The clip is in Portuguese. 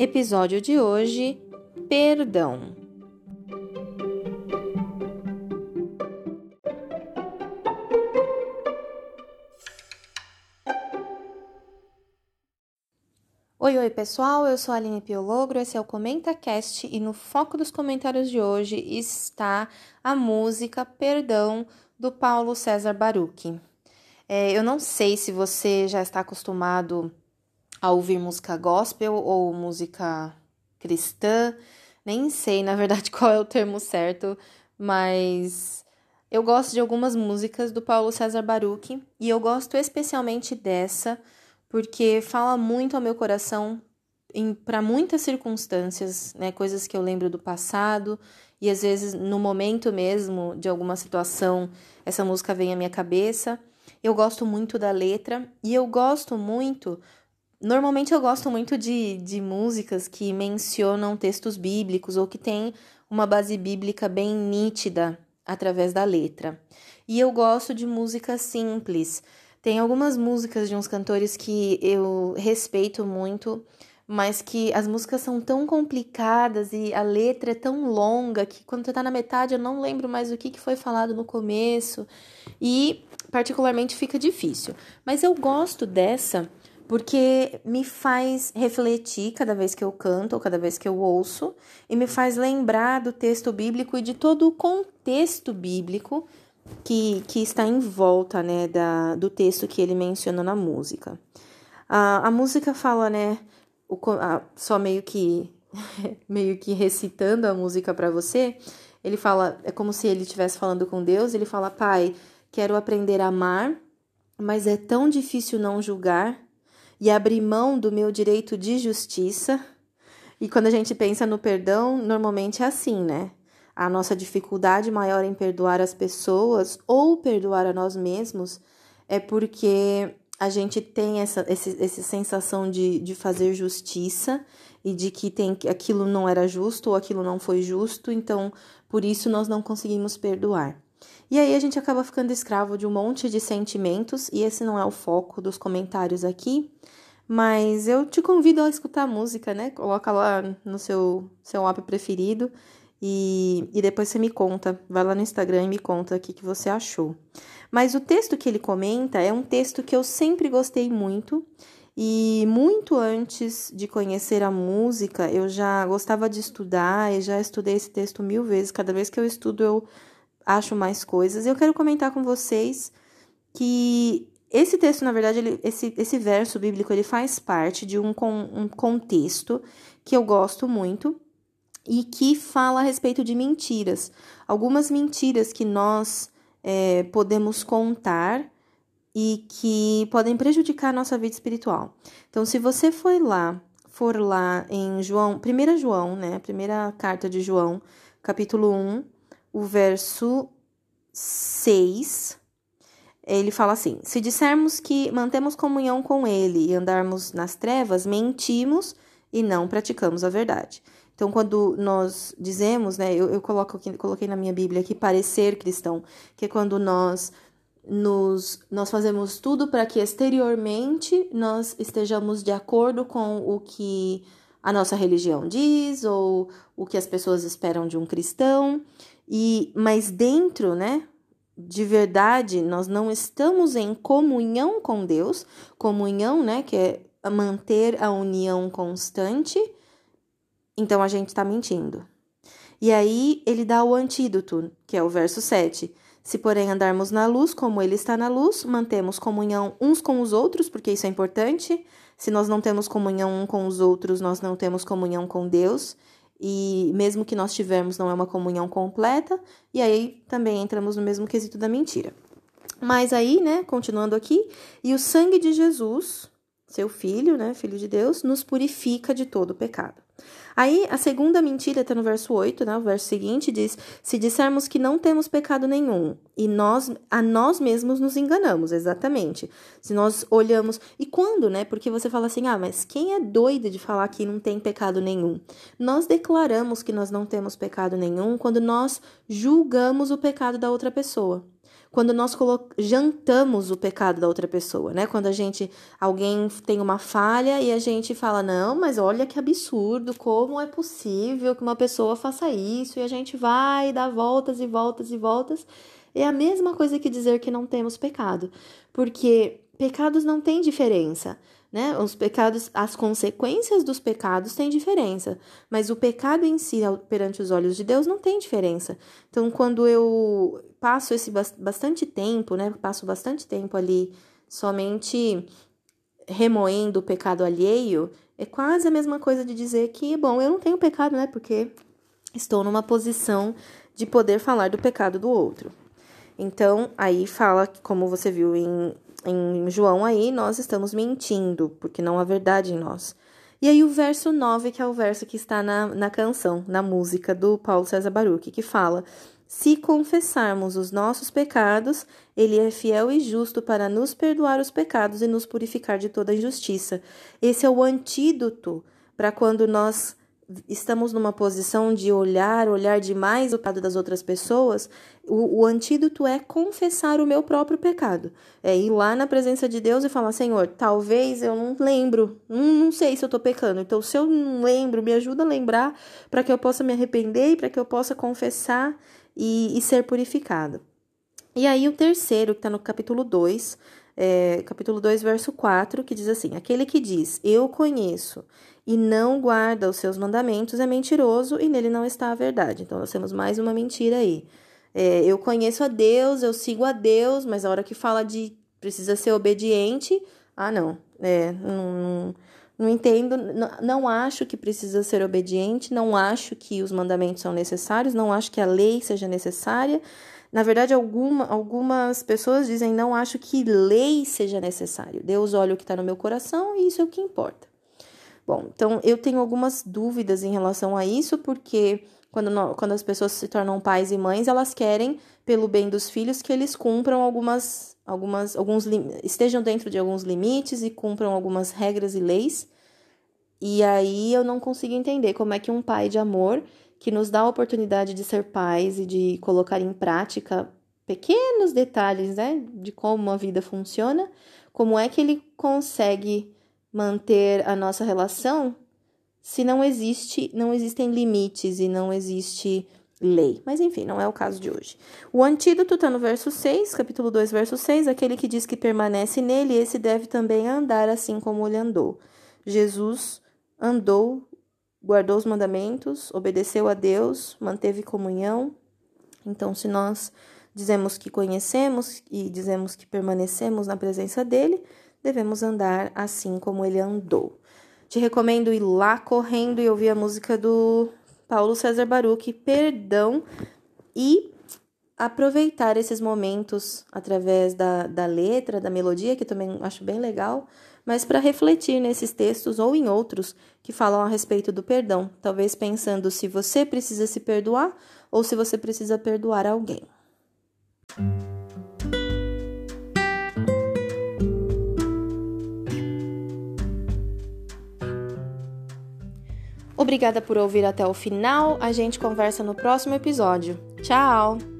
Episódio de hoje: Perdão. Oi, oi pessoal, eu sou a Aline Piologro, esse é o ComentaCast e no foco dos comentários de hoje está a música Perdão do Paulo César Baruch. É, eu não sei se você já está acostumado a ouvir música gospel ou música cristã, nem sei na verdade qual é o termo certo, mas eu gosto de algumas músicas do Paulo César Baruch e eu gosto especialmente dessa porque fala muito ao meu coração para muitas circunstâncias, né, coisas que eu lembro do passado e às vezes no momento mesmo de alguma situação essa música vem à minha cabeça. Eu gosto muito da letra e eu gosto muito. Normalmente eu gosto muito de, de músicas que mencionam textos bíblicos ou que têm uma base bíblica bem nítida através da letra. E eu gosto de música simples tem algumas músicas de uns cantores que eu respeito muito, mas que as músicas são tão complicadas e a letra é tão longa que quando você tá na metade eu não lembro mais o que, que foi falado no começo e particularmente fica difícil. Mas eu gosto dessa porque me faz refletir cada vez que eu canto ou cada vez que eu ouço e me faz lembrar do texto bíblico e de todo o contexto bíblico que, que está em volta né, da, do texto que ele menciona na música. A, a música fala, né, o, a, só meio que meio que recitando a música para você, ele fala, é como se ele estivesse falando com Deus, ele fala: "Pai, quero aprender a amar, mas é tão difícil não julgar e abrir mão do meu direito de justiça". E quando a gente pensa no perdão, normalmente é assim, né? a nossa dificuldade maior em perdoar as pessoas ou perdoar a nós mesmos é porque a gente tem essa, esse, essa sensação de, de fazer justiça e de que tem aquilo não era justo ou aquilo não foi justo, então por isso nós não conseguimos perdoar. E aí a gente acaba ficando escravo de um monte de sentimentos, e esse não é o foco dos comentários aqui, mas eu te convido a escutar a música, né? Coloca lá no seu, seu app preferido e, e depois você me conta, vai lá no Instagram e me conta o que, que você achou. Mas o texto que ele comenta é um texto que eu sempre gostei muito. E muito antes de conhecer a música, eu já gostava de estudar e já estudei esse texto mil vezes. Cada vez que eu estudo, eu acho mais coisas. Eu quero comentar com vocês que esse texto, na verdade, ele, esse, esse verso bíblico, ele faz parte de um, um contexto que eu gosto muito e que fala a respeito de mentiras. Algumas mentiras que nós é, podemos contar e que podem prejudicar a nossa vida espiritual. Então, se você for lá, for lá em João, 1 João, né, primeira carta de João, capítulo 1, o verso 6, ele fala assim: Se dissermos que mantemos comunhão com ele e andarmos nas trevas, mentimos e não praticamos a verdade. Então, quando nós dizemos, né, eu, eu coloco coloquei na minha Bíblia aqui parecer cristão, que é quando nós nos, nós fazemos tudo para que exteriormente nós estejamos de acordo com o que a nossa religião diz ou o que as pessoas esperam de um cristão, e mas dentro, né, de verdade, nós não estamos em comunhão com Deus, comunhão, né, que é manter a união constante então a gente está mentindo. E aí ele dá o antídoto, que é o verso 7. Se, porém, andarmos na luz, como ele está na luz, mantemos comunhão uns com os outros, porque isso é importante. Se nós não temos comunhão um com os outros, nós não temos comunhão com Deus. E mesmo que nós tivermos, não é uma comunhão completa. E aí também entramos no mesmo quesito da mentira. Mas aí, né, continuando aqui, e o sangue de Jesus, seu filho, né, filho de Deus, nos purifica de todo pecado. Aí, a segunda mentira está no verso 8, né? O verso seguinte diz: Se dissermos que não temos pecado nenhum, e nós a nós mesmos nos enganamos, exatamente. Se nós olhamos. E quando, né? Porque você fala assim: ah, mas quem é doido de falar que não tem pecado nenhum? Nós declaramos que nós não temos pecado nenhum quando nós julgamos o pecado da outra pessoa. Quando nós jantamos o pecado da outra pessoa, né? Quando a gente, alguém tem uma falha e a gente fala, não, mas olha que absurdo, como é possível que uma pessoa faça isso? E a gente vai dar voltas e voltas e voltas. É a mesma coisa que dizer que não temos pecado, porque pecados não têm diferença né? Os pecados, as consequências dos pecados têm diferença, mas o pecado em si, perante os olhos de Deus, não tem diferença. Então, quando eu passo esse bastante tempo, né? Passo bastante tempo ali somente remoendo o pecado alheio, é quase a mesma coisa de dizer que, bom, eu não tenho pecado, né? Porque estou numa posição de poder falar do pecado do outro. Então, aí fala, como você viu em em João aí, nós estamos mentindo, porque não há verdade em nós. E aí o verso 9, que é o verso que está na, na canção, na música do Paulo César Baruch, que fala: Se confessarmos os nossos pecados, ele é fiel e justo para nos perdoar os pecados e nos purificar de toda injustiça. Esse é o antídoto para quando nós estamos numa posição de olhar, olhar demais o pecado das outras pessoas, o, o, antídoto é confessar o meu próprio pecado. É ir lá na presença de Deus e falar: Senhor, talvez eu não lembro, não, não sei se eu estou pecando. Então, se eu não lembro, me ajuda a lembrar para que eu possa me arrepender e para que eu possa confessar e, e ser purificado. E aí, o terceiro, que está no capítulo 2, é, capítulo 2, verso 4, que diz assim: Aquele que diz, Eu conheço e não guarda os seus mandamentos é mentiroso e nele não está a verdade. Então, nós temos mais uma mentira aí. É, eu conheço a Deus, eu sigo a Deus, mas a hora que fala de precisa ser obediente, ah, não. É, não, não, entendo, não, não acho que precisa ser obediente, não acho que os mandamentos são necessários, não acho que a lei seja necessária. Na verdade, alguma, algumas pessoas dizem não acho que lei seja necessário. Deus olha o que está no meu coração e isso é o que importa. Bom, então eu tenho algumas dúvidas em relação a isso, porque quando, quando as pessoas se tornam pais e mães, elas querem, pelo bem dos filhos, que eles cumpram algumas, algumas, alguns estejam dentro de alguns limites e cumpram algumas regras e leis. E aí eu não consigo entender como é que um pai de amor que nos dá a oportunidade de ser pais e de colocar em prática pequenos detalhes, né, de como a vida funciona, como é que ele consegue manter a nossa relação se não existe, não existem limites e não existe lei. Mas enfim, não é o caso de hoje. O antídoto está no verso 6, capítulo 2, verso 6, aquele que diz que permanece nele, esse deve também andar assim como ele andou. Jesus andou, guardou os mandamentos, obedeceu a Deus, manteve comunhão. Então, se nós dizemos que conhecemos e dizemos que permanecemos na presença dele, devemos andar assim como ele andou. Te recomendo ir lá correndo e ouvir a música do Paulo César Baruch, Perdão, e aproveitar esses momentos através da, da letra, da melodia, que também acho bem legal, mas para refletir nesses textos ou em outros que falam a respeito do perdão, talvez pensando se você precisa se perdoar ou se você precisa perdoar alguém. Obrigada por ouvir até o final. A gente conversa no próximo episódio. Tchau!